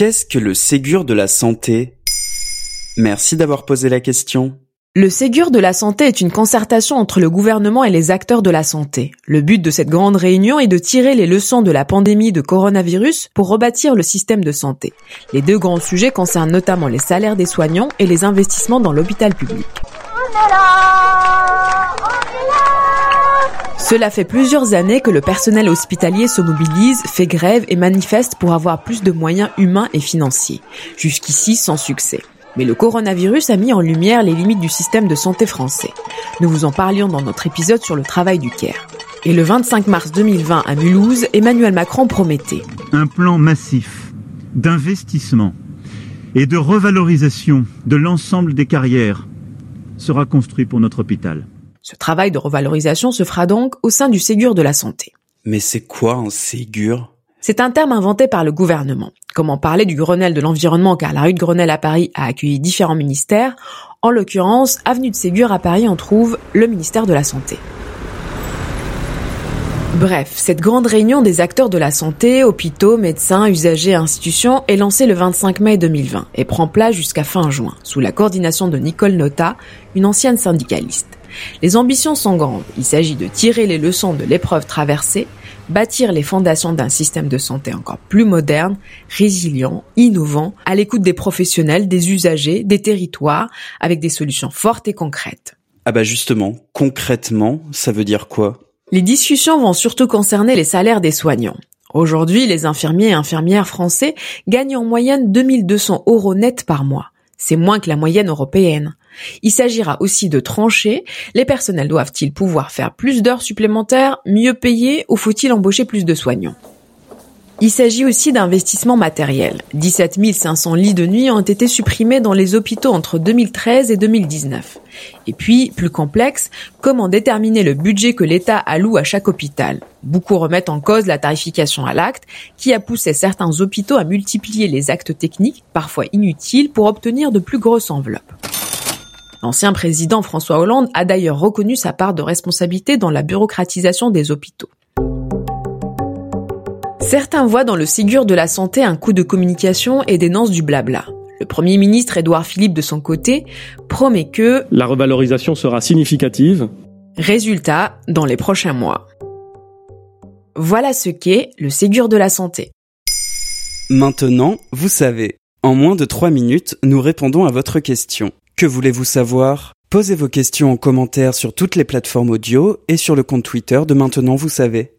Qu'est-ce que le Ségur de la santé? Merci d'avoir posé la question. Le Ségur de la santé est une concertation entre le gouvernement et les acteurs de la santé. Le but de cette grande réunion est de tirer les leçons de la pandémie de coronavirus pour rebâtir le système de santé. Les deux grands sujets concernent notamment les salaires des soignants et les investissements dans l'hôpital public. Cela fait plusieurs années que le personnel hospitalier se mobilise, fait grève et manifeste pour avoir plus de moyens humains et financiers. Jusqu'ici sans succès. Mais le coronavirus a mis en lumière les limites du système de santé français. Nous vous en parlions dans notre épisode sur le travail du CARE. Et le 25 mars 2020 à Mulhouse, Emmanuel Macron promettait un plan massif d'investissement et de revalorisation de l'ensemble des carrières sera construit pour notre hôpital. Ce travail de revalorisation se fera donc au sein du Ségur de la santé. Mais c'est quoi un Ségur? C'est un terme inventé par le gouvernement. Comment parler du Grenelle de l'environnement car la rue de Grenelle à Paris a accueilli différents ministères. En l'occurrence, avenue de Ségur à Paris, on trouve le ministère de la Santé. Bref, cette grande réunion des acteurs de la santé, hôpitaux, médecins, usagers, institutions est lancée le 25 mai 2020 et prend place jusqu'à fin juin, sous la coordination de Nicole Nota, une ancienne syndicaliste. Les ambitions sont grandes. Il s'agit de tirer les leçons de l'épreuve traversée, bâtir les fondations d'un système de santé encore plus moderne, résilient, innovant, à l'écoute des professionnels, des usagers, des territoires, avec des solutions fortes et concrètes. Ah bah justement, concrètement, ça veut dire quoi? Les discussions vont surtout concerner les salaires des soignants. Aujourd'hui, les infirmiers et infirmières français gagnent en moyenne 2200 euros net par mois. C'est moins que la moyenne européenne. Il s'agira aussi de trancher. Les personnels doivent-ils pouvoir faire plus d'heures supplémentaires, mieux payés ou faut-il embaucher plus de soignants? Il s'agit aussi d'investissements matériels. 17 500 lits de nuit ont été supprimés dans les hôpitaux entre 2013 et 2019. Et puis, plus complexe, comment déterminer le budget que l'État alloue à chaque hôpital? Beaucoup remettent en cause la tarification à l'acte, qui a poussé certains hôpitaux à multiplier les actes techniques, parfois inutiles, pour obtenir de plus grosses enveloppes. L'ancien président François Hollande a d'ailleurs reconnu sa part de responsabilité dans la bureaucratisation des hôpitaux. Certains voient dans le Ségur de la santé un coup de communication et dénoncent du blabla. Le Premier ministre Édouard Philippe, de son côté, promet que la revalorisation sera significative. Résultat, dans les prochains mois. Voilà ce qu'est le Ségur de la santé. Maintenant, vous savez. En moins de 3 minutes, nous répondons à votre question. Que voulez-vous savoir? Posez vos questions en commentaire sur toutes les plateformes audio et sur le compte Twitter de Maintenant vous savez.